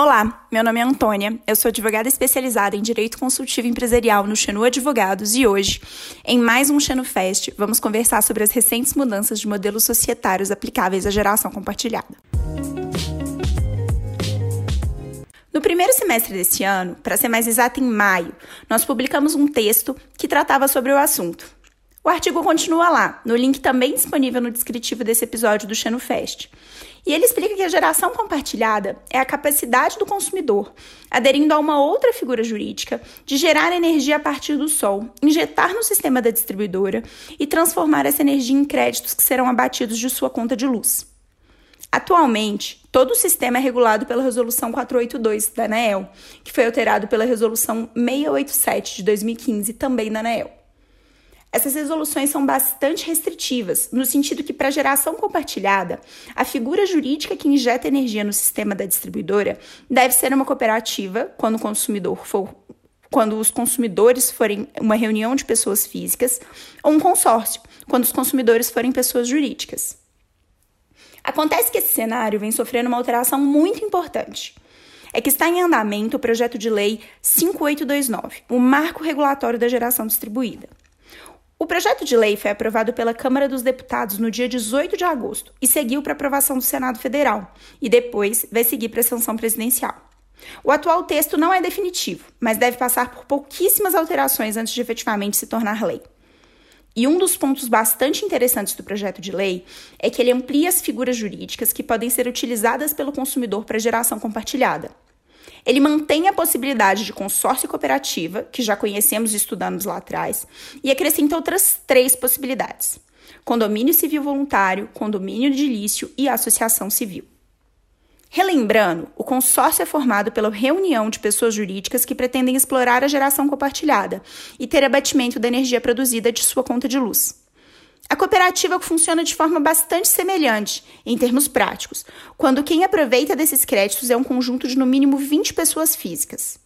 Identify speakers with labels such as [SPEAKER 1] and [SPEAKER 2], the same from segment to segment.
[SPEAKER 1] Olá, meu nome é Antônia, eu sou advogada especializada em Direito Consultivo Empresarial no Xenu Advogados e hoje, em mais um Xenu Fest, vamos conversar sobre as recentes mudanças de modelos societários aplicáveis à geração compartilhada. No primeiro semestre deste ano, para ser mais exato em maio, nós publicamos um texto que tratava sobre o assunto. O artigo continua lá, no link também disponível no descritivo desse episódio do Xeno Fest. E ele explica que a geração compartilhada é a capacidade do consumidor, aderindo a uma outra figura jurídica, de gerar energia a partir do sol, injetar no sistema da distribuidora e transformar essa energia em créditos que serão abatidos de sua conta de luz. Atualmente, todo o sistema é regulado pela Resolução 482 da ANEEL, que foi alterado pela Resolução 687 de 2015, também da ANEEL. Essas resoluções são bastante restritivas, no sentido que, para a geração compartilhada, a figura jurídica que injeta energia no sistema da distribuidora deve ser uma cooperativa, quando o consumidor for quando os consumidores forem uma reunião de pessoas físicas, ou um consórcio, quando os consumidores forem pessoas jurídicas. Acontece que esse cenário vem sofrendo uma alteração muito importante. É que está em andamento o projeto de lei 5829, o Marco Regulatório da Geração Distribuída. O projeto de lei foi aprovado pela Câmara dos Deputados no dia 18 de agosto e seguiu para aprovação do Senado Federal, e depois vai seguir para a sanção presidencial. O atual texto não é definitivo, mas deve passar por pouquíssimas alterações antes de efetivamente se tornar lei. E um dos pontos bastante interessantes do projeto de lei é que ele amplia as figuras jurídicas que podem ser utilizadas pelo consumidor para geração compartilhada. Ele mantém a possibilidade de consórcio cooperativa, que já conhecemos e estudamos lá atrás, e acrescenta outras três possibilidades: condomínio civil voluntário, condomínio edilício e associação civil. Relembrando, o consórcio é formado pela reunião de pessoas jurídicas que pretendem explorar a geração compartilhada e ter abatimento da energia produzida de sua conta de luz. A cooperativa funciona de forma bastante semelhante, em termos práticos, quando quem aproveita desses créditos é um conjunto de no mínimo 20 pessoas físicas.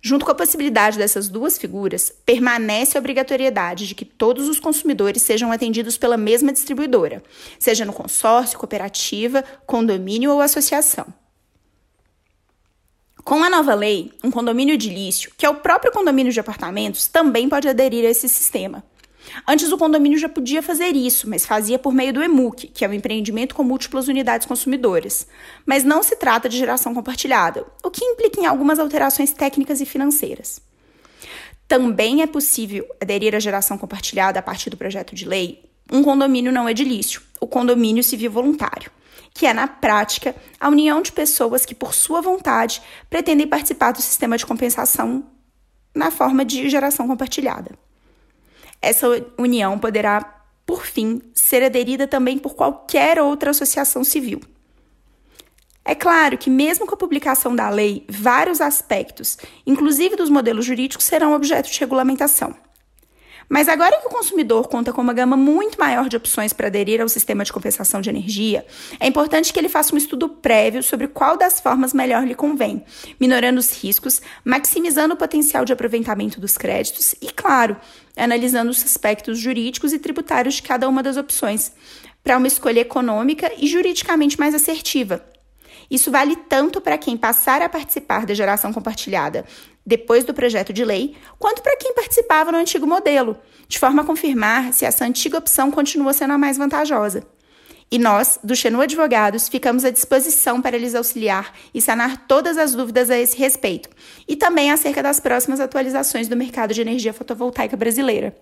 [SPEAKER 1] Junto com a possibilidade dessas duas figuras, permanece a obrigatoriedade de que todos os consumidores sejam atendidos pela mesma distribuidora, seja no consórcio, cooperativa, condomínio ou associação. Com a nova lei, um condomínio edilício, que é o próprio condomínio de apartamentos, também pode aderir a esse sistema. Antes, o condomínio já podia fazer isso, mas fazia por meio do EMUC, que é o empreendimento com múltiplas unidades consumidoras. Mas não se trata de geração compartilhada, o que implica em algumas alterações técnicas e financeiras. Também é possível aderir à geração compartilhada a partir do projeto de lei um condomínio não edilício, o condomínio civil voluntário, que é, na prática, a união de pessoas que, por sua vontade, pretendem participar do sistema de compensação na forma de geração compartilhada. Essa união poderá, por fim, ser aderida também por qualquer outra associação civil. É claro que, mesmo com a publicação da lei, vários aspectos, inclusive dos modelos jurídicos, serão objeto de regulamentação. Mas agora que o consumidor conta com uma gama muito maior de opções para aderir ao sistema de compensação de energia, é importante que ele faça um estudo prévio sobre qual das formas melhor lhe convém, minorando os riscos, maximizando o potencial de aproveitamento dos créditos e, claro, analisando os aspectos jurídicos e tributários de cada uma das opções, para uma escolha econômica e juridicamente mais assertiva. Isso vale tanto para quem passar a participar da geração compartilhada depois do projeto de lei, quanto para quem participava no antigo modelo, de forma a confirmar se essa antiga opção continua sendo a mais vantajosa. E nós, do Xenu Advogados, ficamos à disposição para lhes auxiliar e sanar todas as dúvidas a esse respeito, e também acerca das próximas atualizações do mercado de energia fotovoltaica brasileira.